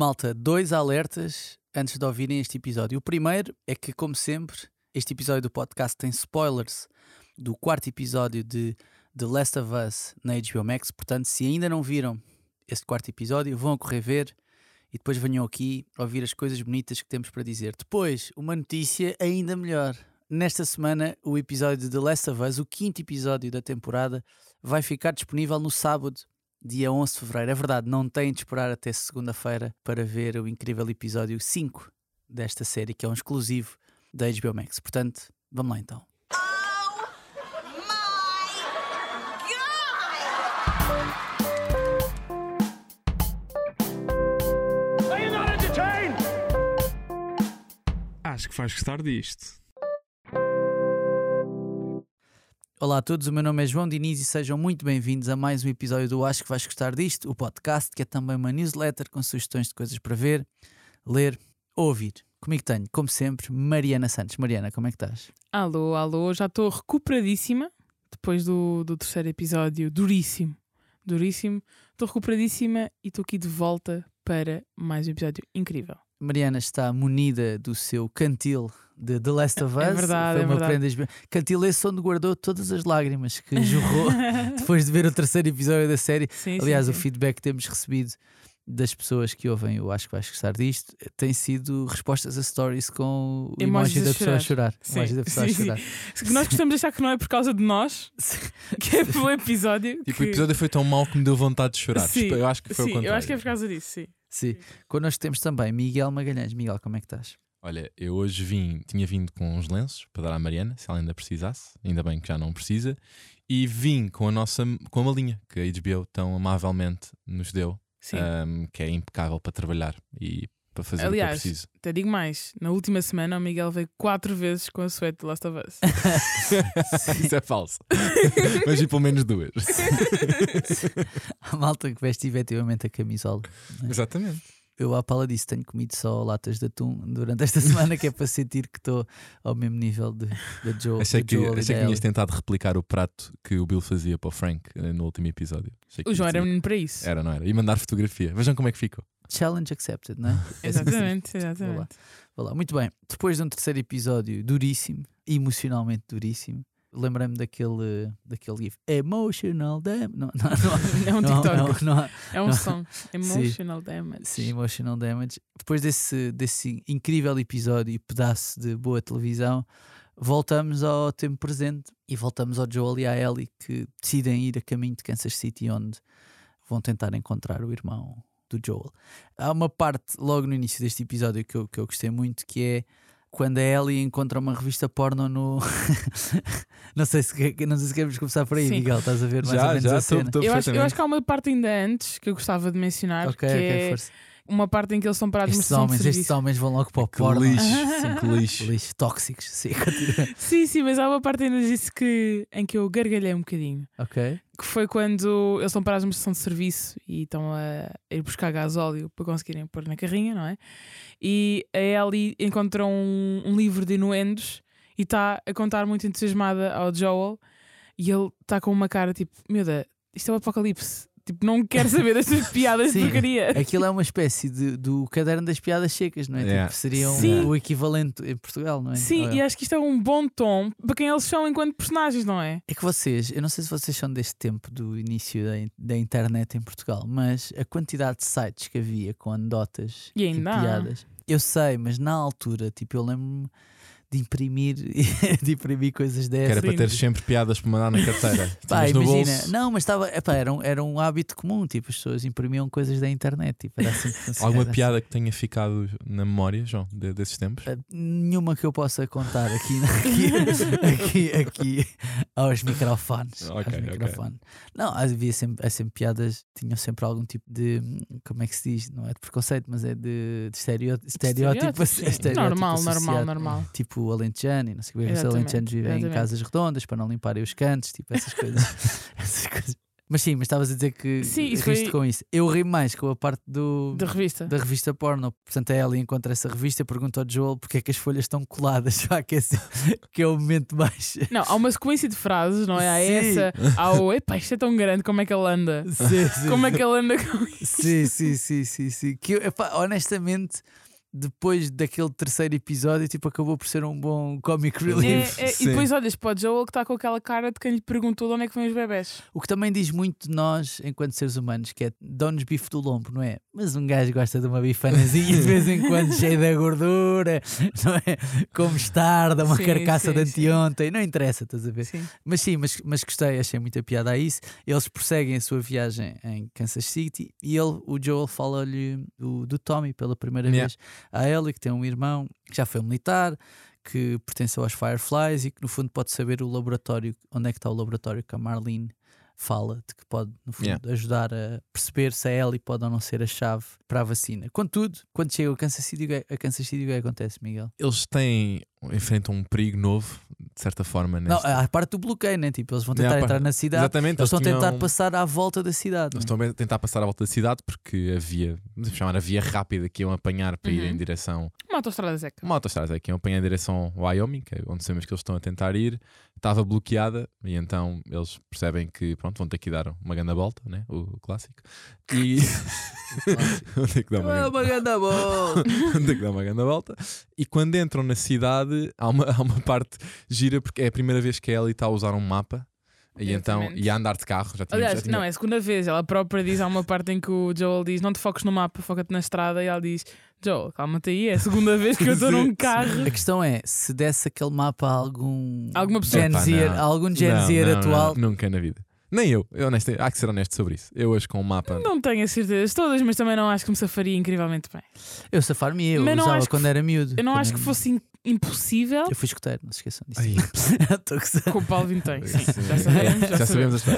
Malta, dois alertas antes de ouvirem este episódio. O primeiro é que, como sempre, este episódio do podcast tem spoilers do quarto episódio de The Last of Us na HBO Max. Portanto, se ainda não viram este quarto episódio, vão correr ver e depois venham aqui ouvir as coisas bonitas que temos para dizer. Depois, uma notícia ainda melhor. Nesta semana, o episódio de The Last of Us, o quinto episódio da temporada, vai ficar disponível no sábado, dia 11 de fevereiro. É verdade, não têm de esperar até segunda-feira para ver o incrível episódio 5 desta série, que é um exclusivo da HBO Max. Portanto, vamos lá então. Are you not entertained? Acho que vais gostar disto. Olá a todos, o meu nome é João Diniz e sejam muito bem-vindos a mais um episódio do Acho que vais gostar disto, o podcast que é também uma newsletter com sugestões de coisas para ver, ler ou ouvir. Comigo tenho, como sempre, Mariana Santos. Mariana, como é que estás? Alô, alô, já estou recuperadíssima depois do, do terceiro episódio, duríssimo, duríssimo. Estou recuperadíssima e estou aqui de volta para mais um episódio incrível. Mariana está munida do seu cantil de The Last of Us. É verdade, Foi é uma verdade. prenda- Cantil esse onde guardou todas as lágrimas que jorrou depois de ver o terceiro episódio da série. Sim, Aliás, sim, o sim. feedback que temos recebido das pessoas que ouvem, eu acho que vais gostar disto, tem sido respostas a stories com emoji a da pessoa a chorar. Sim, Emoji da pessoa sim, a chorar. Que Nós gostamos de achar que não é por causa de nós, que é pelo episódio. Tipo, que... o episódio foi tão mau que me deu vontade de chorar. Sim, Eu acho que foi sim, o contrário. eu acho que é por causa disso, sim. Sim. Connosco temos também Miguel Magalhães. Miguel, como é que estás? Olha, eu hoje vim, tinha vindo com uns lenços para dar à Mariana, se ela ainda precisasse, ainda bem que já não precisa, e vim com a nossa com a malinha que a HBO tão amavelmente nos deu, ahm, que é impecável para trabalhar e para fazer o que eu Aliás, preciso. até digo mais, na última semana o Miguel veio quatro vezes com a suéte de Last of Us. Isso é falso. Mas vi pelo menos duas. A malta que veste efetivamente a camisola. Exatamente. Eu, à pala disso, tenho comido só latas de atum durante esta semana, que é para sentir que estou ao mesmo nível de, da Joe. Achei que, Joel e achei que tinhas tentado replicar o prato que o Bill fazia para o Frank eh, no último episódio. Achei O João era menino para isso. Era, não era? E mandar fotografia. Vejam como é que ficou. Challenge accepted, não é? Exatamente, Vou lá. exatamente. Vá lá. Muito bem, depois de um terceiro episódio duríssimo, emocionalmente duríssimo, lembrei-me daquele, daquele GIF. Emotional damage. Não, não, não, É um TikTok. não, não, É um som. Emotional damage. Sim, emotional damage. Depois desse, desse incrível episódio e pedaço de boa televisão, voltamos ao tempo presente e voltamos ao Joel e à Ellie que decidem ir a caminho de Kansas City, onde vão tentar encontrar o irmão do Joel. Há uma parte logo no início deste episódio que eu, que eu gostei muito que é quando a Ellie encontra uma revista porno no. não, sei se, não sei se queremos começar por aí, Sim. Miguel. Estás a ver mais ou Já, menos já, a cena. estou Eu acho, eu acho que há uma parte ainda antes que eu gostava de mencionar, Ok, que ok, é força. Uma parte em que eles são parados Estes homens, serviço. estes homens vão logo para o Que porno. lixo, sim, que lixo. Lixo, tóxicos, sim. Sim, sim, mas há uma parte ainda disso que, em que eu gargalhei um bocadinho. ok. Que foi quando eles estão parados numa estação de serviço e estão a, a ir buscar gasóleo para conseguirem pôr na carrinha, não é? E a Ellie encontra um, um livro de inuendos e está a contar muito entusiasmada ao Joel e ele está com uma cara tipo: Meu Deus, isto é o apocalipse. Tipo, não quero saber destas piadas de Sim. porcaria. Aquilo é uma espécie de, do caderno das piadas secas, não é? Yeah. Tipo, seria um- Sim. o equivalente em Portugal, não é? Sim, Ou é? e acho que isto é um bom tom para quem eles são enquanto personagens, não é? É que vocês, eu não sei se vocês são deste tempo do início da, da internet em Portugal, mas a quantidade de sites que havia com anedotas E há. piadas, eu sei, mas na altura, tipo, eu lembro-me de imprimir, de imprimir coisas Que dessas. era para ter sempre piadas para mandar na carteira. Pá, imagina, bolso. não, mas estava, epá, era, um, era um hábito comum, tipo, as pessoas imprimiam coisas da internet, tipo, era assim que. Alguma era piada que tenha ficado na memória, João, de- desses tempos? Uh, Nenhuma que eu possa contar aqui, aqui, aqui, aqui aos microfones. Ok, aos microfones. Não, havia sempre, há sempre piadas, tinham sempre algum tipo de. Como é que se diz? Não é de preconceito, mas é de, de estereó- estereótipo. Estereótipos, sim. estereótipo Normal, normal, normal. Tipo alentejano e não sei o que. Os alentejanos vivem em exatamente. casas redondas para não limparem os cantos, tipo essas coisas. essas coisas. Mas sim, mas estavas a dizer que Sim, riste foi- com isso. Eu ri mais com a parte do, Da revista. da revista porno. Portanto, a Ellie encontra essa revista e pergunta ao Joel porque é que as folhas estão coladas para aquecer, que é o momento mais. Não, há uma sequência de frases, não é? Há Sim. essa, há o epá, isto é tão grande, como é que ele anda? Sim, Como é que ele anda com isso? Sim, sim, sim, sim, sim. Que, epá, honestamente, depois daquele terceiro episódio, tipo, acabou por ser um bom comic relief. É, é, e Sim. depois olhas para o Joel que está com aquela cara de quem lhe perguntou de onde é que vêm os bebés. O que também diz muito de nós, enquanto seres humanos, que é dão-nos bife do lombo, não é? Mas um gajo gosta de uma bifanazinha de vez em quando, cheia da gordura, não é? Como estarda, uma Sim, carcaça de sim, sim. anteontem, não interessa, estás a ver? Sim. Mas sim, mas, mas gostei, achei muita piada a isso. Eles prosseguem a sua viagem em Kansas City e ele, o Joel fala-lhe do, do Tommy pela primeira Yeah. vez a Ellie, que tem um irmão que já foi militar, que pertence aos Fireflies e que no fundo pode saber o laboratório, onde é que está o laboratório que a Marlene fala, de que pode, no fundo, Yeah. ajudar a perceber se a Ellie pode ou não ser a chave para a vacina. Contudo, quando chega a Kansas City, o é- a Kansas City, o que é que acontece, Miguel? Eles têm, enfrentam um perigo novo, de certa forma. Não, nesta- há a parte do bloqueio, né? Tipo, eles vão tentar entrar na cidade. Exatamente, Eles estão a tentar passar à volta da cidade. Eles né? estão a tentar passar à volta da cidade porque havia, vamos chamar a via rápida que iam apanhar para ir Uhum. em direção. Uma autostrada seca. Uma autostrada que iam apanhar em direção ao Wyoming, que é onde sabemos que eles estão a tentar ir, estava bloqueada e então eles percebem que pronto, vão ter que dar uma grande volta, né? o clássico. E vão ter que dar uma É grande bola! vão ter que dar uma grande volta. E quando entram na cidade, há uma, há uma parte gira porque é a primeira vez que a Ellie está a usar um mapa. E então, Exatamente. e a andar de carro, já tinha, Aliás, já tinha- não, é a segunda vez. Ela própria diz, há uma parte em que o Joel diz: Não te foques no mapa, foca-te na estrada. E ela diz: Joel, calma-te aí, é a segunda vez que eu estou num carro. A questão é, se desse aquele mapa a algum Alguma pessoa. Gen Zer, não. algum Gen Não, Zer não, atual, não, nunca na vida. Nem eu, eu honesto, há que ser honesto sobre isso. Eu hoje com o mapa. Não tenho as certezas todas, mas também não acho que me safaria incrivelmente bem. eu safar-me eu, Mas não usava acho que quando era miúdo. Eu não Quando acho era que fosse impossível. Eu fui escuteiro, não se esqueçam disso. Ai. Com o Paulo Vintém. Sim, Sim. já sabemos. Já, Já sabemos.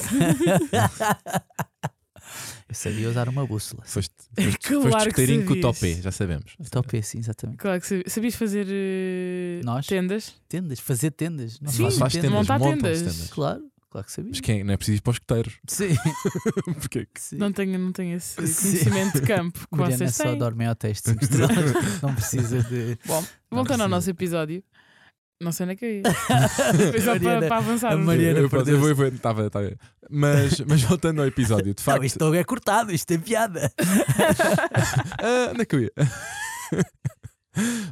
Eu sabia usar uma bússola. Foste, foste, Claro foste que escuteirinho com o topé, já sabemos. Topé, sim, exatamente. Claro que sabi- sabias fazer eh, Nós? tendas. Tendas, fazer tendas. Não Sim, faço faz tendas. tendas, montar tendas. tendas. Claro, claro que sabia. Mas quem, não é preciso ir para os escuteiros. Sim. Porque é que- sim. Não tenho, não tenho esse Sim. conhecimento de campo que Mariana vocês só têm. dorme em hotéis de 5 estrelas. não precisa de. Bom, voltando ao nosso episódio, não sei onde é que eu ia. Foi só para, Mariana- para avançar. a Mariana eu, eu, eu vou, eu vou, tava, tava. Mas, mas voltando ao episódio, de facto. Não, isto não é cortado, isto é piada. Ah, onde é que eu ia?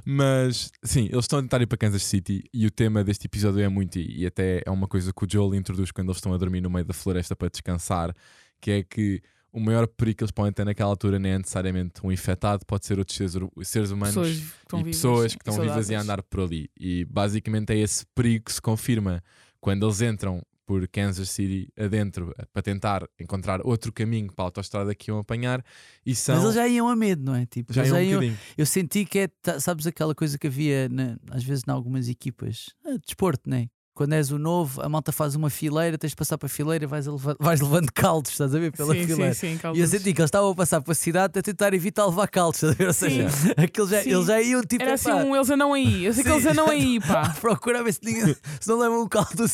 Mas sim, eles estão a tentar ir para Kansas City e o tema deste episódio é muito, e até é uma coisa que o Joel introduz quando eles estão a dormir no meio da floresta para descansar, que é que o maior perigo que eles podem ter naquela altura não é necessariamente um infectado, pode ser outros seres, seres humanos Pessoas e vivas, pessoas que estão vivas e a saudáveis. andar por ali. E basicamente é esse perigo que se confirma quando eles entram por Kansas City adentro eh, para tentar encontrar outro caminho para a autostrada que iam apanhar e são Mas eles já iam a medo, não é? Tipo, já é um já iam- bocadinho. Eu senti que é, tá- sabes, aquela coisa que havia na- às vezes em algumas equipas, ah, desporto, né? Quando és o novo, a malta faz uma fileira, tens de passar para a fileira, vais, a leva- vais levando caldos, estás a ver? Pela sim, fileira. sim, sim, E eu caldos. senti que eles estavam a passar para a cidade a tentar evitar levar caldos, estás a ver? Ou seja, aqueles já, eles já iam tipo Era assim um eles andam aí. Eu sei que eles andam aí, pá. procurar ver se, ninguém, se não levam um caldo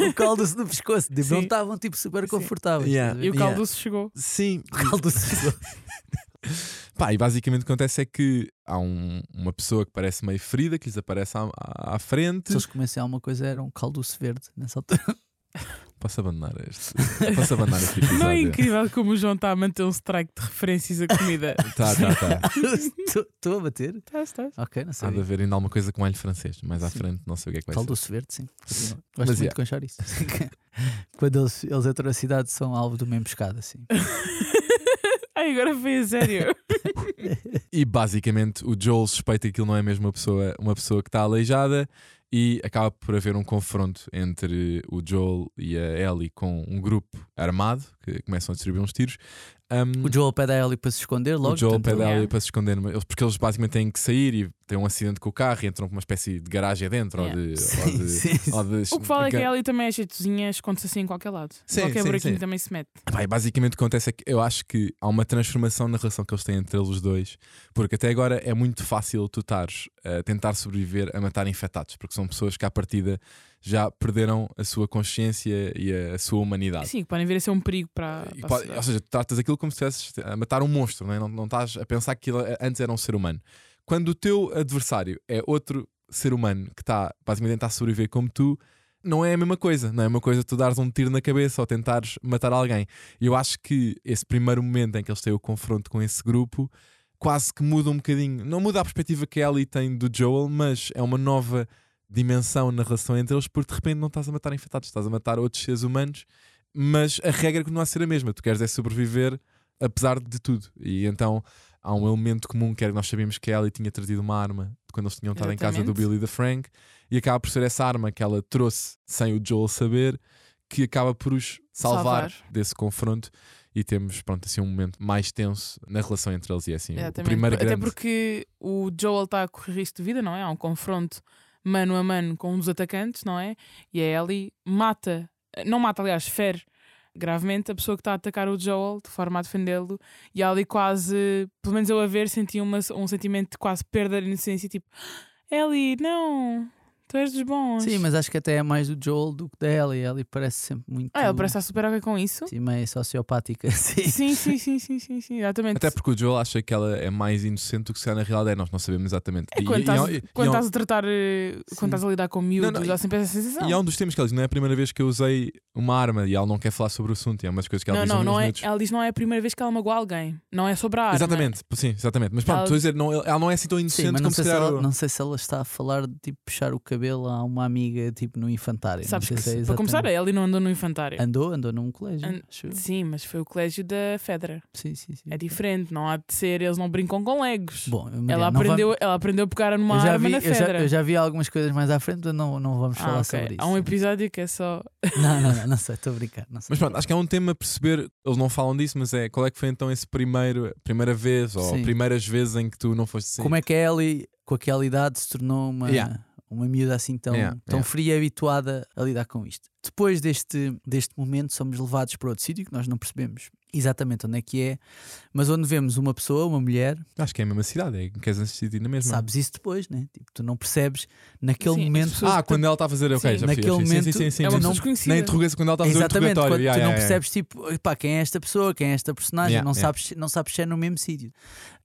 um caldo no pescoço. Tipo, não estavam tipo super confortáveis. Yeah. E o Yeah. caldo chegou. Sim, O caldo Pá, e basicamente o que acontece é que há um- uma pessoa que parece meio ferida que lhes aparece à, à, à frente. Se eles comessem alguma coisa, era um caldoço verde nessa altura. Posso abandonar este? Posso abandonar este episódio? Não é incrível como o João está a manter um strike de referências a comida? Tá, tá, tá. Estou a bater? Estás, estás. Ok, não Há de sei. haver ainda alguma coisa com alho francês. Mais à Sim. frente, não sei o que é que vai ser. Caldoço verde, sim. Gosto Mas, muito yeah. com chouriço. Quando eles, eles entram na cidade, são alvo de uma emboscada, assim. Ai, agora foi a sério. E basicamente o Joel suspeita que aquilo não é mesmo uma pessoa, uma pessoa que está aleijada e acaba por haver um confronto entre o Joel e a Ellie com um grupo armado que começam a distribuir uns tiros. Um, O Joel pede a Ellie para se esconder logo. o Joel portanto, pede a. Ellie para se esconder, porque eles basicamente têm que sair e têm um acidente com o carro e entram com uma espécie de garagem adentro Yeah. ou de. Sim, ou de- sim, ou de- O que fala é que a Ellie também é jeitozinha, esconde-se assim em qualquer lado. Sim, qualquer sim, buraquinho sim. também se mete. E basicamente o que acontece é que eu acho que há uma transformação na relação que eles têm entre eles os dois, porque até agora é muito fácil tu estares a tentar sobreviver a matar infectados, porque são pessoas que à partida já perderam a sua consciência e a, a sua humanidade. Sim, que podem vir a ser um perigo para. Para a pode- sociedade. ou seja, tratas aquilo como se estivesses a matar um monstro, não, é? não, não estás a pensar que aquilo antes era um ser humano. Quando o teu adversário é outro ser humano que está basicamente a tentar sobreviver como tu, não é a mesma coisa. Não é a mesma coisa tu dares um tiro na cabeça ou tentares matar alguém. Eu acho que esse primeiro momento em que eles têm o confronto com esse grupo quase que muda um bocadinho. Não muda a perspectiva que a Ellie tem do Joel, mas é uma nova dimensão na relação entre eles, porque de repente não estás a matar infectados, estás a matar outros seres humanos, mas a regra continua a ser a mesma. Tu queres é sobreviver apesar de tudo. E então há um elemento comum que era que nós sabíamos que a Ellie tinha trazido uma arma quando eles tinham estado em casa do Exatamente. Billy e da Frank, e acaba por ser essa arma que ela trouxe sem o Joel saber, que acaba por os salvar, Salvar. desse confronto. E temos, pronto, assim um momento mais tenso na relação entre eles. E é assim, o Exatamente. primeiro Até grande. porque o Joel está a correr risco de vida, não é? Há um confronto mano a mano com um dos atacantes, não é? E a Ellie mata, não mata, aliás, fere gravemente a pessoa que está a atacar o Joel de forma a defendê-lo. E Ellie quase, pelo menos eu a ver, senti uma, um sentimento de quase perda de inocência, tipo, Ellie, não, tu és dos bons. Sim, mas acho que até é mais do Joel do que da Ellie. A Ellie parece sempre muito. Ah, ela parece estar super ok com isso. sim, meio sociopática. Sim. Sim, sim, sim, sim, sim, sim, exatamente. Até porque o Joel acha que ela é mais inocente do que se ela na realidade é. Nós não sabemos exatamente. É quando e- estás, e- e- quando e- estás a tratar, eh, Sim. quando estás a lidar com miúdos, não, dá sempre essa sensação. E há um dos temas que ela diz: não é a primeira vez que eu usei uma arma e ela não quer falar sobre o assunto. E é uma das coisas que ela não, diz não, não é, ela diz não é a primeira vez que ela magoa alguém. Não é sobre a arma. Exatamente, sim, exatamente. Mas pronto, Ela- estou a dizer, não, ela não é assim tão Sim, inocente mas não como sei, se ela, não sei se ela está a falar de tipo puxar o cabelo a uma amiga tipo no infantário. Sabes não que, se é para começar, a Ellie não andou no infantário. Andou, andou num colégio. An- acho eu. Sim, mas foi o colégio da Fedra. Sim, sim, sim. É diferente, não há de ser, eles não brincam com legos. Bom, Mariana, ela, aprendeu, ela aprendeu a pegar vamos- numa arma vi, na eu, já, Fedra. eu já vi algumas coisas mais à frente, mas não, não vamos Ah, falar ok. sobre isso. Há um episódio que é só. Não, não, não, não sei, estou a brincar. Não sei. Mas pronto, acho que é um tema a perceber, eles não falam disso, mas é qual é que foi então esse primeiro, primeira vez ou Sim. primeiras vezes em que tu não foste assim. Como é que a Ellie, com aquela idade, se tornou uma, Yeah. Uma miúda assim tão, Yeah, tão yeah. fria e habituada a lidar com isto? Depois deste, deste momento, somos levados para outro sítio que nós não percebemos exatamente onde é que é, mas onde vemos uma pessoa, uma mulher, Acho que é a mesma cidade, é em Kansas City na mesma. sabes isso depois, né? Tipo, tu não percebes naquele Sim, momento. Ah, quando ela está a fazer, ok, Sim, já naquele sim, momento sim, sim, sim, é uma não-. Na interrogação, quando ela está a fazer o Exatamente, quando interrogatório. tu yeah, não yeah, yeah. percebes tipo, pá, quem é esta pessoa, quem é esta personagem, Yeah, não, yeah. sabes, não sabes se é no mesmo sítio.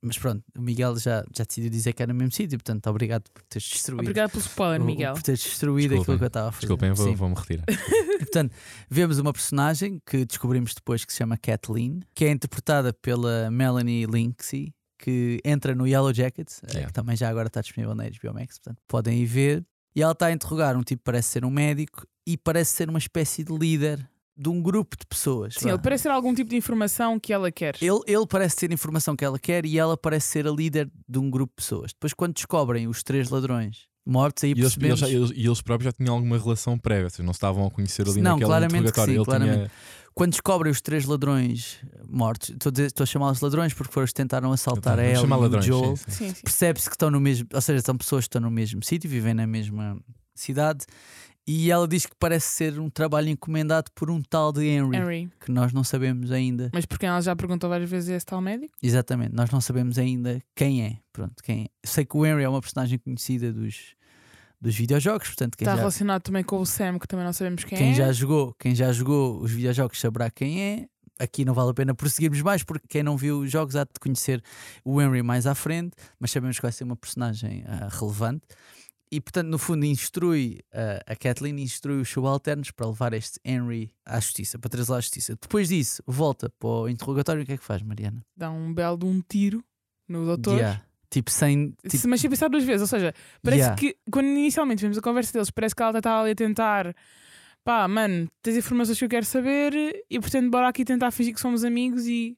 Mas pronto, o Miguel já, já decidiu dizer que era no mesmo sítio, portanto, obrigado por teres destruído. Obrigado pelo spoiler, Miguel. Por teres destruído Desculpem, aquilo que eu estava a fazer. Desculpem, vou-me retirar. E, portanto, vemos uma personagem que descobrimos depois que se chama Kathleen, que é interpretada pela Melanie Linksey, que entra no Yellow Jackets, eh, Yeah. que também já agora está disponível na HBO Max, portanto, podem ir ver. E ela está a interrogar um tipo que parece ser um médico e parece ser uma espécie de líder de um grupo de pessoas. Sim, vá. ele parece ser algum tipo de informação que ela quer. Ele, ele parece ter a informação que ela quer e ela parece ser a líder de um grupo de pessoas. Depois, quando descobrem os três ladrões mortos, aí E eles, percebemos... eles, eles- eles próprios já tinham alguma relação prévia, ou seja, não estavam a conhecer ali Não, naquele claramente que sim, Ele claramente. tinha. Quando descobrem os três ladrões mortos, estou a, dizer- estou a chamá-los ladrões porque foram os que tentaram assaltar a Vamos ela e o ladrões, Joel. Percebe-se que estão no mesmo, ou seja, são pessoas que estão no mesmo sítio, vivem na mesma cidade. E ela diz que parece ser um trabalho encomendado por um tal de Henry, Henry. que nós não sabemos ainda. Mas porque ela já perguntou várias vezes a esse tal médico? Exatamente, nós não sabemos ainda quem é. Pronto, quem é. Sei que o Henry é uma personagem conhecida dos, dos videojogos, portanto, quem, Está já, relacionado também com o Sam, que também não sabemos quem, quem é. já jogou, quem já jogou os videojogos saberá quem é. Aqui não vale a pena prosseguirmos mais, porque quem não viu os jogos há de conhecer o Henry mais à frente, mas sabemos que vai ser uma personagem ah, relevante. E portanto, no fundo, instrui ah, a Kathleen instrui os subalternos para levar este Henry à justiça, para trazer à justiça. Depois disso, volta para o interrogatório. O que é que faz, Mariana? Dá um belo de um tiro no doutor. Yeah. Tipo, sem. Tipo, Se- Mas sem pensar duas vezes, ou seja, parece Yeah. que quando inicialmente vimos a conversa deles, parece que ela está ali a tentar pá, mano, tens informações que eu quero saber e portanto bora aqui tentar fingir que somos amigos e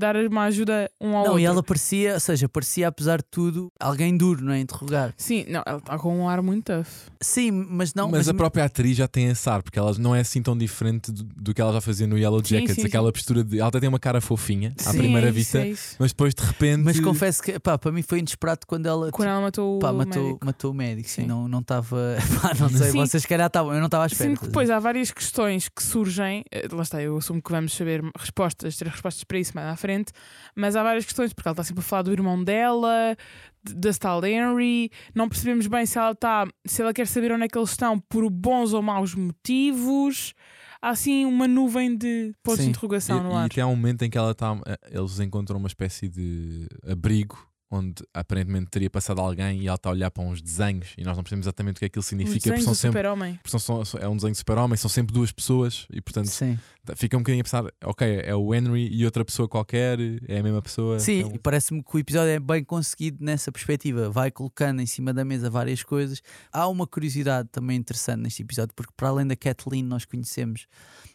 dar uma ajuda um ao não, outro. e ela parecia, ou seja, parecia apesar de tudo alguém duro, não é? Interrogar. Sim, não, ela está com um ar muito tough. Sim, mas não. mas, a própria atriz já tem esse ar, porque ela não é assim tão diferente do, do que ela já fazia no Yellow Sim, Jackets. sim, aquela postura de. Ela até tem uma cara fofinha à Sim, primeira vista, mas depois de repente. Mas confesso que pá, para mim foi inesperado quando ela Quando ela matou pá, o matou, médico. matou o médico. Sim, Sim. não não estava. pá, não sei, Sim. vocês se calhar estavam. Eu não estava à espera. Sinto que depois há várias questões que surgem, eh, lá está, eu assumo que vamos saber respostas, ter respostas para isso mais à frente, diferente, mas há várias questões, porque ela está sempre a falar do irmão dela, da tal Henry, não percebemos bem se ela está, se ela quer saber onde é que eles estão por bons ou maus motivos. Há assim uma nuvem de pontos de Sim. interrogação no E, e ar. até há um momento em que ela tá, eh, eles encontram uma espécie de abrigo onde aparentemente teria passado alguém e ela está a olhar para uns desenhos e nós não percebemos exatamente o que é que aquilo Os significa. Porque desenhos são do sempre, super-homem. porque são, são- é um desenho de super-homem, são sempre duas pessoas e portanto Sim. fica um bocadinho a pensar: ok, é o Henry e outra pessoa qualquer, é a mesma pessoa. Sim, é um- e parece-me que o episódio é bem conseguido nessa perspectiva. Vai colocando em cima da mesa várias coisas. Há uma curiosidade também interessante neste episódio, porque para além da Kathleen, nós conhecemos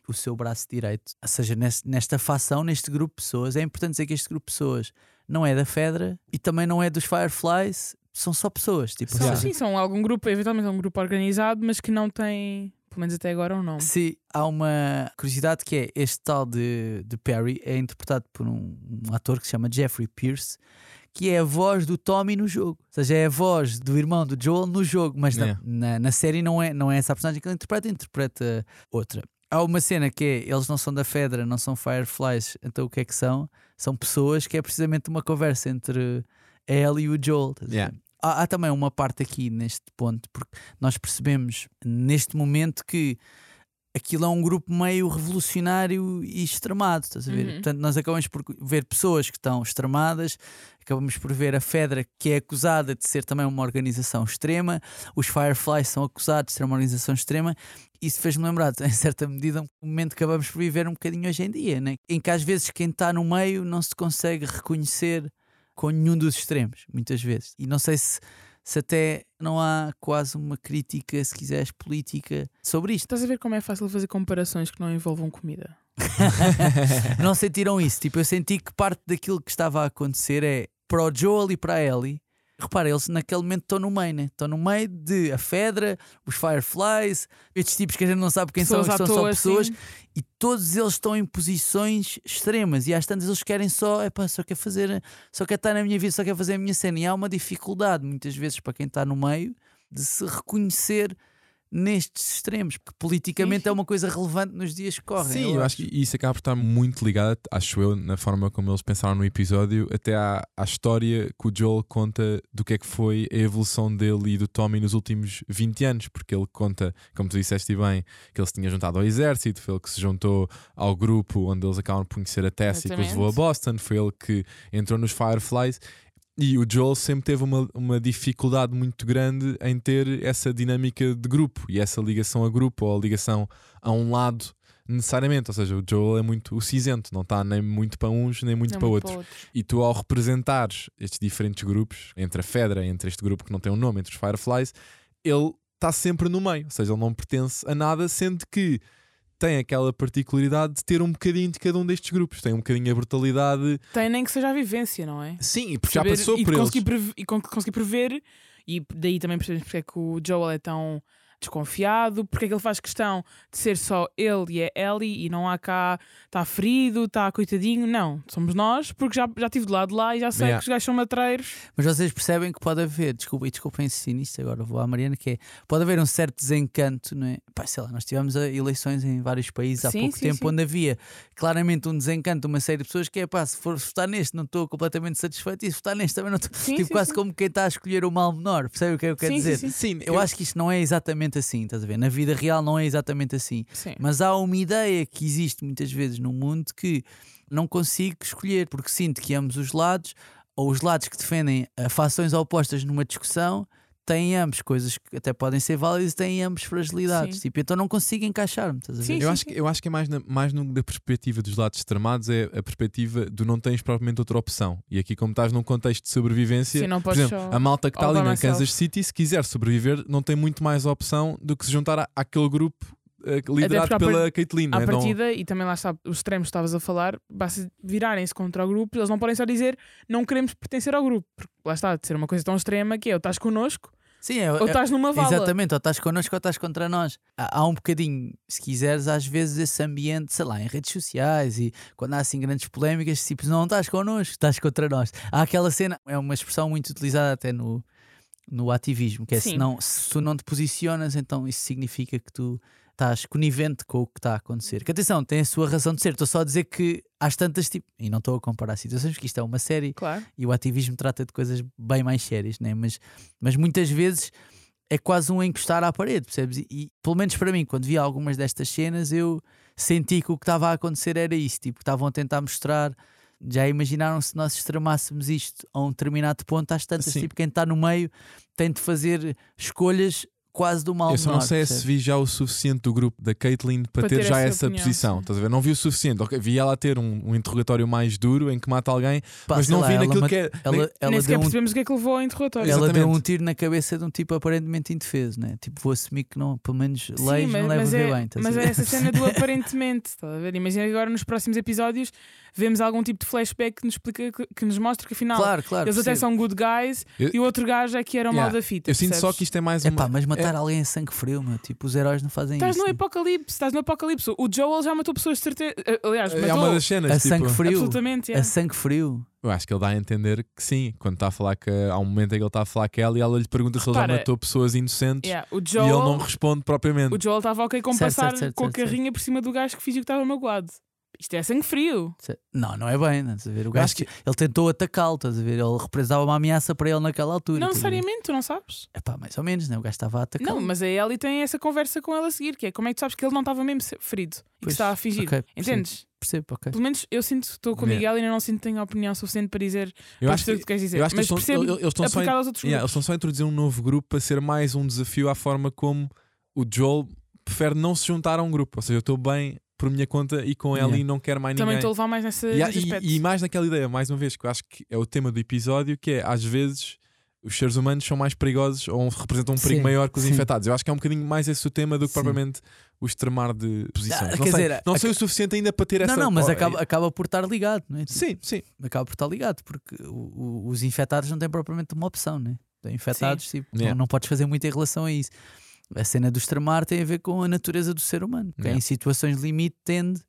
o seu braço direito. Ou seja, nesta facção, neste grupo de pessoas, é importante dizer que este grupo de pessoas não é da Fedra e também não é dos Fireflies, são só pessoas. Tipo, São, seja, sim, são algum grupo, eventualmente é um grupo organizado, mas que não tem, pelo menos até agora, um nome. Sim, há uma curiosidade que é este tal de, de Perry é interpretado por um, um ator que se chama Jeffrey Pierce, que é a voz do Tommy no jogo. Ou seja, é a voz do irmão do Joel no jogo, mas na, É. na, na série não é, não é essa a personagem que ele interpreta, interpreta outra. Há uma cena que é, eles não são da Fedra, não são Fireflies, então o que é que são? São pessoas que é precisamente uma conversa entre a Ellie e o Joel. Yeah. Há, há também uma parte aqui neste ponto, porque nós percebemos neste momento que aquilo é um grupo meio revolucionário e extremado, estás a ver? Uhum. Portanto, nós acabamos por ver pessoas que estão extremadas, acabamos por ver a Fedra que é acusada de ser também uma organização extrema, os Fireflies são acusados de ser uma organização extrema. Isso fez-me lembrar, em certa medida, um momento que acabamos por viver um bocadinho hoje em dia, né? em que às vezes quem está no meio não se consegue reconhecer com nenhum dos extremos, muitas vezes. E não sei se, se até não há quase uma crítica, se quiseres, política sobre isto. Estás a ver como é fácil fazer comparações que não envolvam comida? não sentiram isso? Tipo, eu senti que parte daquilo que estava a acontecer é para o Joel e para a Ellie. Repara, eles naquele momento estão no meio, né? Estão no meio de a Fedra, os Fireflies, estes tipos que a gente não sabe quem Pessoas são, que são só pessoas, assim. e todos eles estão em posições extremas. E às tantas eles querem só, epá, só quer fazer, só quer estar na minha vida, só quer fazer a minha cena. E há uma dificuldade, muitas vezes, para quem está no meio, de se reconhecer nestes extremos, porque politicamente Sim, é uma coisa relevante nos dias que correm. Sim, eu acho que isso acaba por estar muito ligado, acho eu, na forma como eles pensaram no episódio, até à, à história que o Joel conta do que é que foi a evolução dele e do Tommy nos últimos 20 anos, porque ele conta, como tu disseste bem, que ele se tinha juntado ao exército, foi ele que se juntou ao grupo onde eles acabam por conhecer a Tess e que os levou a Exatamente. Boston, foi ele que entrou nos Fireflies. E o Joel sempre teve uma, uma dificuldade muito grande em ter essa dinâmica de grupo e essa ligação a grupo ou a ligação a um lado necessariamente. Ou seja, o Joel é muito o cinzento, não está nem muito para uns nem muito Não, para muito outros. E tu, ao representares estes diferentes grupos, entre a Fedra, entre este grupo que não tem um nome, entre os Fireflies, ele está sempre no meio, ou seja, ele não pertence a nada, sendo que tem aquela particularidade de ter um bocadinho de cada um destes grupos, tem um bocadinho a brutalidade. Tem nem que seja a vivência, não é? Sim, porque já Saber- passou e por eles. prever, e con- conseguir prever, e daí também percebemos porque é que o Joel é tão desconfiado, porque é que ele faz questão de ser só ele e a Ellie e não há cá, está ferido, está coitadinho. Não, somos nós, porque já, já estive do lado de lá e já sei Yeah. que os gajos são matreiros. Mas vocês percebem que pode haver, desculpa, e desculpem insistir nisto, agora vou à Mariana, que é, pode haver um certo desencanto, não é? Pá, sei lá, nós tivemos eh, eleições em vários países há Sim, pouco sim, tempo sim. onde havia claramente um desencanto, uma série de pessoas que é pá, se for votar neste não estou completamente satisfeito e se votar neste também não estou. Tipo, sim, quase sim. como quem está a escolher o mal menor, percebe o que eu quero Sim, sim, dizer? sim. Eu, acho que isto não é exatamente assim, estás a ver? Na vida real não é exatamente assim. Sim. Mas há uma ideia que existe muitas vezes no mundo que não consigo escolher, porque sinto que ambos os lados, ou os lados que defendem fações opostas numa discussão, têm ambos coisas que até podem ser válidas e têm ambos fragilidades. Sim. Tipo, então não consigo encaixar-me, estás a ver? Sim, Eu acho, que, eu acho que é mais, na, mais no- da perspectiva dos lados extremados, é a perspectiva do não tens propriamente outra opção. E aqui, como estás num contexto de sobrevivência, Sim, não por exemplo, a malta que está ali na myself. Kansas City, se quiser sobreviver, não tem muito mais opção do que se juntar à- àquele grupo liderado porque à pela Caitlyn. À né? Não- partida, e também lá está, os extremos que estavas a falar, basta virarem-se contra o grupo, eles não podem só dizer não queremos pertencer ao grupo, porque lá está, de ser uma coisa tão extrema que é ou estás connosco Sim, é, ou é- estás numa vala. Exatamente, ou estás connosco ou estás contra nós. Há, há um bocadinho, se quiseres, às vezes esse ambiente, sei lá, em redes sociais e quando há assim grandes polémicas, tipo, não estás connosco, estás contra nós. Há aquela cena, é uma expressão muito utilizada até no, no ativismo, que é se, não, se tu não te posicionas, então isso significa que tu estás conivente com o que está a acontecer. Que atenção, tem a sua razão de ser. Estou só a dizer que às tantas, tipo, e não estou a comparar situações, porque isto é uma série Claro. e o ativismo trata de coisas bem mais sérias, né? mas, mas muitas vezes é quase um encostar à parede, percebes? E, e, pelo menos para mim, quando vi algumas destas cenas, eu senti que o que estava a acontecer era isso, tipo, que estavam a tentar mostrar. Já imaginaram se nós extremássemos isto a um determinado ponto, às tantas, Sim. tipo, quem está no meio tem de fazer escolhas quase do mal Eu só não menor, sei percebes? se vi já o suficiente do grupo da Caitlyn para, Para ter, ter já essa essa opinião, posição. sim. Estás a ver? Não vi o suficiente. Ok, Vi ela ter um, um interrogatório mais duro em que mata alguém, Pá, mas sei não lá, vi ela naquilo que é. Ela, ela Nem sequer deu um percebemos o que é que levou ao interrogatório. Ela deu Exatamente. um tiro na cabeça de um tipo aparentemente indefeso, né? Tipo, vou assumir que não, pelo menos Sim, leis mas, não levam mas é, bem. estás a mas ver? é essa cena do aparentemente. Estás a ver? Imagina que agora nos próximos episódios vemos algum tipo de flashback que nos, explica, que, que nos mostra que afinal Claro, claro. eles até percebo. são good guys Eu- e o outro gajo é que era o mal Yeah. da fita. Eu sinto só percebes? que isto é mais uma. Epá, mas matar alguém a sangue frio, meu. Tipo, os heróis não fazem Estás isso. no né? apocalipse, estás no apocalipse. O Joel já matou pessoas de certeza. eh, Aliás, é matou uma das cenas. A tipo, sangue frio. absolutamente. A yeah. sangue frio. Eu acho que ele dá a entender que sim. Quando está a falar que há um momento em que ele está a falar que ela e ela lhe pergunta se ele já matou pessoas inocentes Yeah, O e ele Joel, não responde propriamente. o Joel estava ok com Certo, passar certo, certo, com a carrinha por cima do gajo que fingiu que estava magoado. Isto é sangue frio. Não, não é bem, estás a ver? O gajo que- ele tentou atacá-lo, estás a ver? Ele representava uma ameaça para ele naquela altura. Não necessariamente, tu não sabes. Epá, mais ou menos, né? O gajo estava a atacá-lo. Não, mas a Ellie tem essa conversa com ela a seguir, que é como é que tu sabes que ele não estava mesmo ferido e que Pois, estava a fingir. ok, percebo. Entendes? Percebo, ok. Pelo menos eu sinto que estou com o. Miguel e ainda não sinto que tenho opinião suficiente para dizer Eu acho perceber o que, que tu queres dizer. eu acho que mas eles estão, percebo eles estão só aos outros Yeah, eles estão só a introduzir um novo grupo para ser mais um desafio à forma como o Joel prefere não se juntar a um grupo. Ou seja, eu estou bem por minha conta e com ela Yeah. e não quero mais Também ninguém. estou a levar mais nessa, Yeah, e, e mais naquela ideia, mais uma vez, que eu acho que é o tema do episódio, que é às vezes os seres humanos são mais perigosos ou representam um perigo Sim, maior que os sim. infectados. Eu acho que é um bocadinho mais esse o tema do que Sim. propriamente o extremar de posições. Ah, não quer sei, dizer, não a- sei o suficiente ainda para ter essa. Não, não, mas Oh, acaba, acaba por estar ligado, não é? Sim, sim. acaba por estar ligado, porque o- o- os infectados não têm propriamente uma opção, né? Infectados, tipo, Yeah. não, não podes fazer muito em relação a isso. A cena do extremar tem a ver com a natureza do ser humano, Yeah. em situações limite tende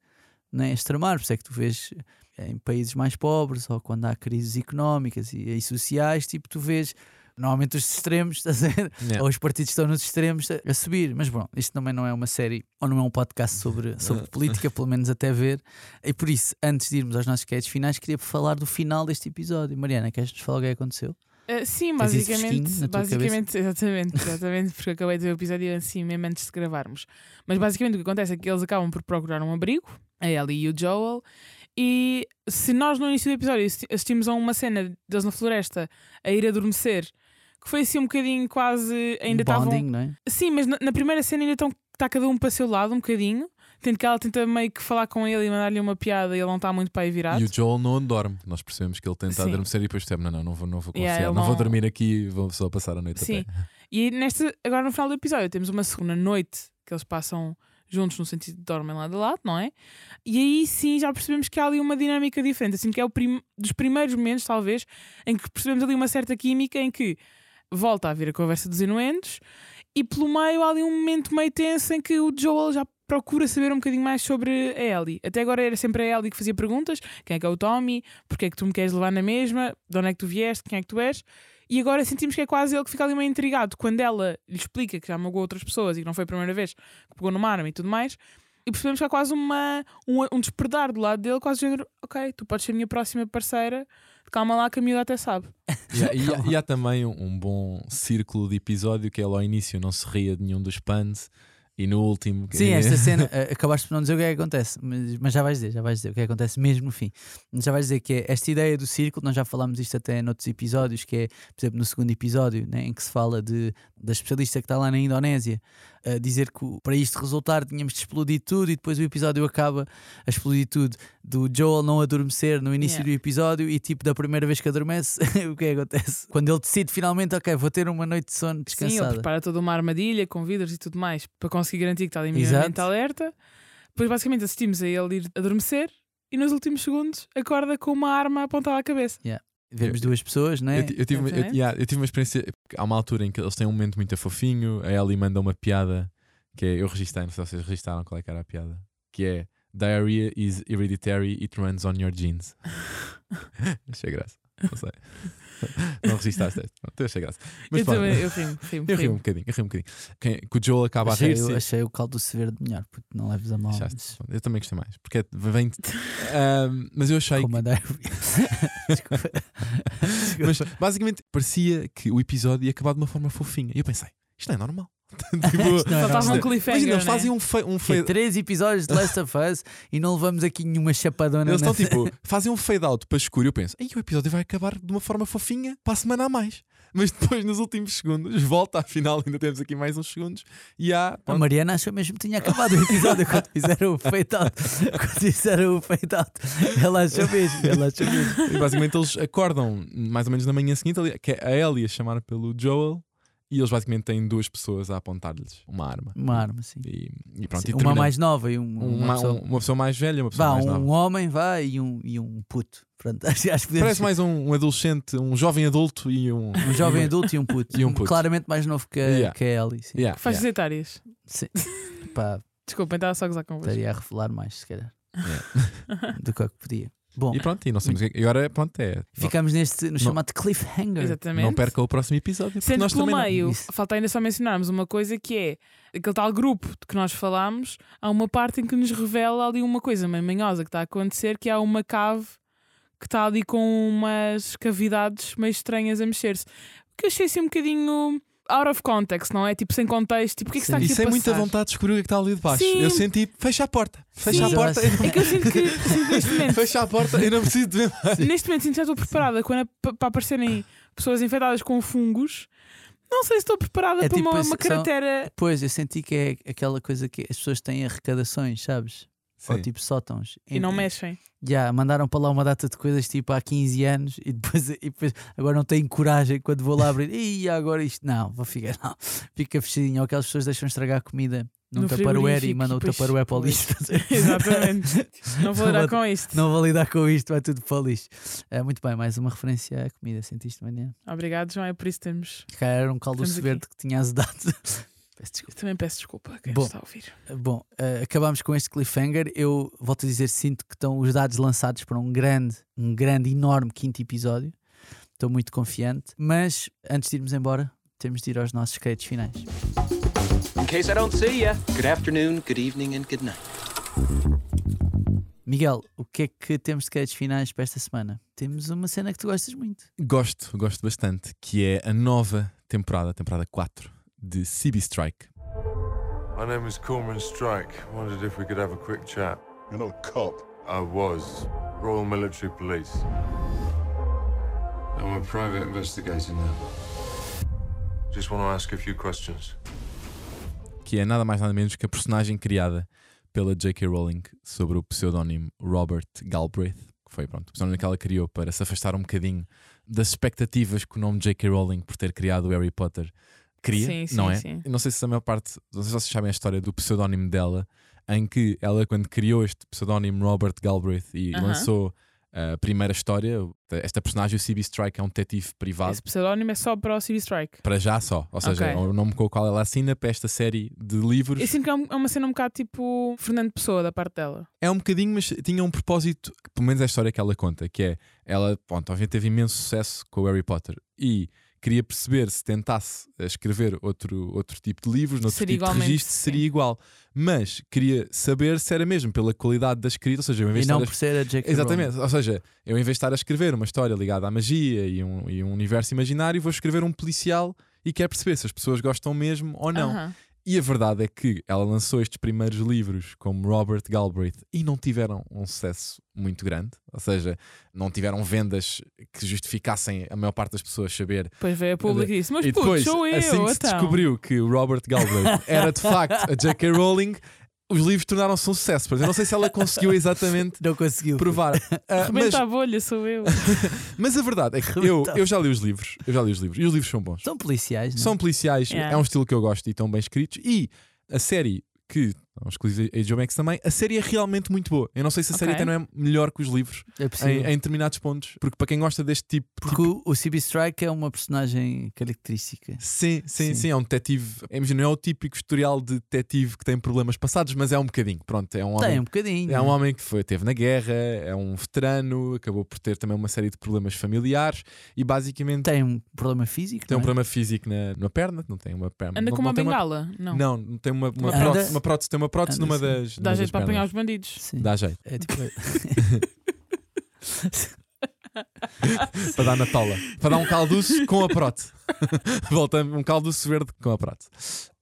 né, a extremar. Por isso é que tu vês em países mais pobres ou quando há crises económicas e, e sociais, tipo, tu vês. Normalmente os extremos, estás a ver? Yeah. Ou os partidos estão nos extremos a, a subir. Mas bom, isto também não é uma série ou não é um podcast sobre, sobre política, pelo menos até ver. E por isso, antes de irmos aos nossos sketches finais, queria falar do final deste episódio. Mariana, queres-nos falar o que aconteceu? Ah, sim, Tens basicamente, basicamente exatamente, exatamente, porque acabei de ver o episódio assim mesmo antes de gravarmos. Mas basicamente o que acontece é que eles acabam por procurar um abrigo, a Ellie e o Joel, e se nós no início do episódio assisti- assistimos a uma cena deles na floresta a ir adormecer, que foi assim um bocadinho quase. Ainda estavam. É? Sim, mas na, na primeira cena ainda estão está cada um para o seu lado um bocadinho. Tendo que ela tenta meio que falar com ele e mandar-lhe uma piada e ele não está muito para aí virado. E o Joel não dorme. Nós percebemos que ele tenta Sim. adormecer e depois percebe: não, não, não vou, não vou confiar, Yeah, não vou dormir aqui, vou só passar a noite Sim. a pé. E nesta, agora no final do episódio temos uma segunda noite que eles passam juntos no sentido de dormem lado a lado, não é? E aí sim já percebemos que há ali uma dinâmica diferente, assim que é o prim dos primeiros momentos, talvez, em que percebemos ali uma certa química em que volta a vir a conversa dos inuendos e pelo meio há ali um momento meio tenso em que o Joel já procura saber um bocadinho mais sobre a Ellie. Até agora era sempre a Ellie que fazia perguntas: quem é que é o Tommy? Porquê é que tu me queres levar na mesma? De onde é que tu vieste? Quem é que tu és? E agora sentimos que é quase ele que fica ali meio intrigado quando ela lhe explica que já magoou outras pessoas e que não foi a primeira vez que pegou numa arma e tudo mais. E percebemos que há quase uma, um, um despertar do lado dele, quase género: ok, tu podes ser a minha próxima parceira, calma lá que a miúda até sabe. E há, e há- e há também um, um bom círculo de episódio que ele ao início não se ria de nenhum dos puns e no último. Sim, esta cena, acabaste por não dizer o que é que acontece, mas, mas já vais dizer, já vais dizer o que é que acontece mesmo no fim. Já vais dizer que é esta ideia do círculo, nós já falámos isto até noutros episódios, que é, por exemplo, no segundo episódio, né, em que se fala de, da especialista que está lá na Indonésia, a dizer que para isto resultar tínhamos de explodir tudo e depois o episódio acaba a explodir tudo do Joel não adormecer no início Yeah. do episódio e tipo da primeira vez que adormece, o que é que acontece? Quando ele decide finalmente, ok, vou ter uma noite de sono Sim, ele descansada. prepara toda uma armadilha com vidros e tudo mais para conseguir garantir que está minimamente alerta. Depois, basicamente, assistimos a ele ir adormecer e nos últimos segundos acorda com uma arma apontada à cabeça. Vemos duas pessoas, não é? Eu, eu tive, uma- eu, yeah, eu tive uma experiência. Há uma altura em que eles têm um momento muito fofinho. A Ellie manda uma piada que é. Eu registrei, não sei se vocês registaram qual é que era a piada. Que é Diarrhea is hereditary, it runs on your genes. Achei graça. Não sei. Não resististe a esta. Pronto, eu achei graça. Mas eu pronto, também, eu rimo, rimo, eu ri um rimo. bocadinho, eu ri um bocadinho. Quem, que o Joel acaba achei, a rir-se. achei o caldo severo melhor, porque não leves a mal. Mas- Eu também gostei mais, porque é- vem. Mas eu achei. Como andei. Desculpa. Mas basicamente parecia que o episódio ia acabar de uma forma fofinha. E eu pensei, isto não é normal. tipo, não um cliffhanger. imagina, eles né? fazem um, fe um fade. três episódios de Last of Us e não levamos aqui nenhuma chapadona. Eles estão nessa- tipo, fazem um fade out para escuro. e Eu penso, Ei, o episódio vai acabar de uma forma fofinha para a semana a mais. Mas depois, nos últimos segundos, volta, afinal, ainda temos aqui mais uns segundos. E há. A Mariana achou mesmo que tinha acabado o episódio quando fizeram o fade out. Quando fizeram o fade out. Ela achou mesmo. Ela achou mesmo. E basicamente eles acordam mais ou menos na manhã seguinte, que é a Ellie a chamar pelo Joel. E eles basicamente têm duas pessoas a apontar-lhes uma arma. Uma arma, sim. E, e pronto, Sim, e uma mais nova e um, uma, uma, pessoa... um- uma pessoa mais velha uma pessoa Vá, mais um nova. homem vai e um, e um puto. Pronto, acho, acho que podemos Parece mais um, um adolescente, um jovem adulto e um. um jovem adulto e um puto. E um puto. Claramente mais novo que a, Yeah. que a Ellie. Sim. Yeah, Faixas yeah. etárias. Sim. Pá, Desculpem, estava só a gozar convosco. estaria a revelar mais, se calhar, Yeah. do que o que podia. Bom, E pronto, e não sabemos o que- e agora pronto, é. ficamos neste no chamado cliffhanger. Exatamente. Não perca o próximo episódio. Sendo nós que pelo também não. meio, Isso. falta ainda só mencionarmos uma coisa que é aquele tal grupo de que nós falámos, há uma parte em que nos revela ali uma coisa meio manhosa que está a acontecer, que há uma cave que está ali com umas cavidades meio estranhas a mexer-se. Que eu achei assim um bocadinho out of context, não é? Tipo, sem contexto. Tipo, o que é que Sim. está aqui E a sem muita passar? vontade de descobrir o que está ali de baixo. Sim. Eu senti, fecha a porta, fecha Sim. a porta, eu É que eu sinto que, sinto neste não, momento, fecha a porta, eu não preciso de ver mais. neste momento sinto que já estou preparada quando é pa- para aparecerem pessoas infectadas com fungos. Não sei se estou preparada É para tipo uma, uma são- cratera. Pois, eu senti que é aquela coisa que as pessoas têm arrecadações, sabes? Ou Sim. tipo sótãos. E não mexem. Já, mandaram para lá uma data de coisas tipo há 15 anos e depois, e depois agora não tenho coragem quando vou lá abrir. E agora isto não, vou ficar, não. Fica fechadinho. Ou aquelas pessoas deixam estragar a comida num No taparoeiro e mandam o taparoeiro para o lixo. Exatamente. Não vou lidar com isto. Não vou lidar com isto, vai tudo para o lixo. É, muito bem, mais uma referência à comida. Sentiste, manhã? Obrigado, João. É por isso que temos. Calhar era um caldo verde que tinha azedado. Peço desculpa. Eu também peço desculpa a quem Bom. está a ouvir. Bom, eh, acabamos com este cliffhanger. Eu volto a dizer, sinto que estão os dados lançados para um grande, um grande, enorme quinto episódio. Estou muito confiante. Mas antes de irmos embora, temos de ir aos nossos créditos finais. In case I don't see ya, good afternoon, good evening, and good night. Miguel, o que é que temos de créditos finais para esta semana? Temos uma cena que tu gostas muito. Gosto, gosto bastante, que é a nova temporada, a temporada 4 de CB Strike. My name is Cormoran Strike. Wondered if we could have a quick chat. You're not a cop. I was. Royal Military Police. I'm a private investigator now. Just want to ask a few questions. que é nada mais nada menos que a personagem criada pela J.K. Rowling sobre o pseudónimo Robert Galbraith, que foi pronto, o pseudónimo que ela criou para se afastar um bocadinho das expectativas que o nome J.K. Rowling por ter criado o Harry Potter cria, Sim, sim, não é? sim. Não sei se a maior parte, não sei se vocês sabem a história do pseudónimo dela, em que ela quando criou este pseudónimo Robert Galbraith e Aham. lançou a primeira história, esta personagem, o C.B. Strike, é um detetive privado. Esse pseudónimo é só para o CB Strike. Para já só, ou seja, Ok. é o nome com o qual ela assina para esta série de livros. Eu sinto que é é uma cena um bocado tipo Fernando Pessoa da parte dela. É um bocadinho, mas tinha um propósito, que, pelo menos é a história que ela conta, que é ela, pronto, obviamente teve imenso sucesso com o Harry Potter e queria perceber se tentasse escrever outro, outro tipo de livros, noutro Seria tipo de registro, sim. seria igual. Mas queria saber se era mesmo pela qualidade da escrita, ou seja, eu em E vez de não estar a por ser a J.K. Exatamente, ou seja, eu em vez de estar a escrever uma história ligada à magia e um, e um universo imaginário, vou escrever um policial e quer perceber se as pessoas gostam mesmo ou não. E a verdade é que ela lançou estes primeiros livros como Robert Galbraith e não tiveram um sucesso muito grande, ou seja, não tiveram vendas que justificassem a maior parte das pessoas saber. Depois veio a público e disse: Mas e puto, depois, sou eu. assim que se então. descobriu que o Robert Galbraith era de facto a J.K. Rowling, os livros tornaram-se um sucesso. Mas eu não sei se ela conseguiu exatamente Não conseguiu. provar. Ah, mas, a bolha, sou eu. mas a verdade é que eu, eu já li os livros, eu já li os livros e os livros são bons. São policiais, não é? São policiais, Yeah. é um estilo que eu gosto e estão bem escritos. E a série que um exclusivo HBO Max também. A série é realmente muito boa. Eu não sei se a série até não é melhor que os livros É em, em determinados pontos, porque para quem gosta deste tipo. Porque o, o CB Strike é uma personagem característica. Sim, sim, Sim. sim, é um detetive. Imagina, não é o típico historial de detetive que tem problemas passados, mas é um bocadinho. Pronto, é um homem. Tem um bocadinho. É um homem que foi, teve na guerra, é um veterano, acabou por ter também uma série de problemas familiares e basicamente tem, Tem um problema físico. um não é? problema físico na, na perna, não tem uma perna. Anda não, com não uma tem bengala? Não. Não, não tem uma, uma, Anda- prótese, uma prótese, tem uma prótese Anda numa assim. das. Dá numa jeito das para apanhar os bandidos. Sim. Dá jeito. É tipo. para dar na tola. Para dar um calduço com a prótese. Volta um calduço verde com a prótese.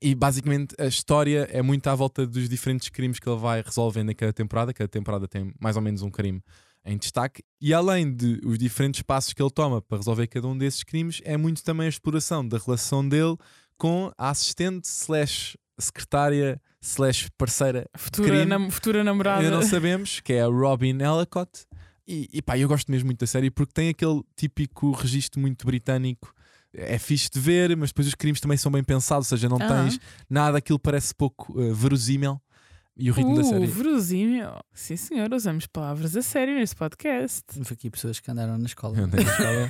E basicamente a história é muito à volta dos diferentes crimes que ele vai resolvendo em cada temporada. Cada temporada tem mais ou menos um crime em destaque. E além de os diferentes passos que ele toma para resolver cada um desses crimes, é muito também a exploração da relação dele com a assistente slash secretária slash parceira Futura, nam- futura namorada. Ainda não sabemos, que é a Robin Ellicott. E, e pá, eu gosto mesmo muito da série porque tem aquele típico registro muito britânico. É fixe de ver, mas depois os crimes também são bem pensados, ou seja, não tens nada, aquilo parece pouco eh, verosímil. E o ritmo da Uh, série. verosímil. Sim, senhor, usamos palavras a sério neste podcast. Houve aqui pessoas que andaram na escola. Eu andei na escola.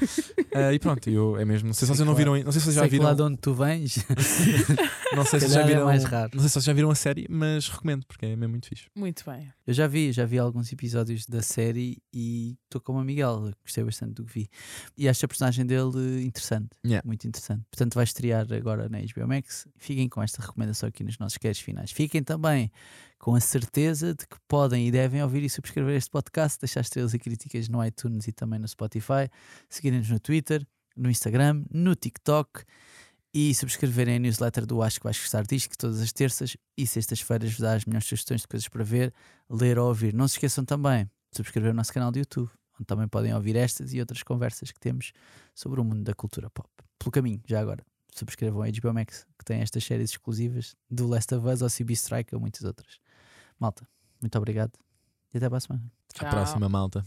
Eh, e pronto, eu, é mesmo. Não sei se vocês não viram, não sei se vocês já Sei que lá viram. de onde tu vens, Não sei se já é viram. mais raro. Não sei se vocês já viram a série, mas recomendo porque é mesmo muito fixe. Muito bem. Eu já vi, já vi alguns episódios da série e estou como a Miguel, gostei bastante do que vi. E acho a personagem dele interessante, Yeah. muito interessante. Portanto, vai estrear agora na HBO Max. Fiquem com esta recomendação aqui nos nossos casts finais. Fiquem também com a certeza de que podem e devem ouvir e subscrever este podcast, deixar estrelas e críticas no iTunes e também no Spotify, seguirem-nos no Twitter, no Instagram, no TikTok e subscreverem a newsletter do Acho que vais gostar disto, que todas as terças e sextas-feiras vos dá as melhores sugestões de coisas para ver, ler ou ouvir. Não se esqueçam também de subscrever o nosso canal do YouTube, onde também podem ouvir estas e outras conversas que temos sobre o mundo da cultura pop. Pelo caminho, já agora, subscrevam a HBO Max, que tem estas séries exclusivas do Last of Us ao CB Strike ou muitas outras. Malta, muito obrigado e até para a semana. À Tchau. próxima, malta.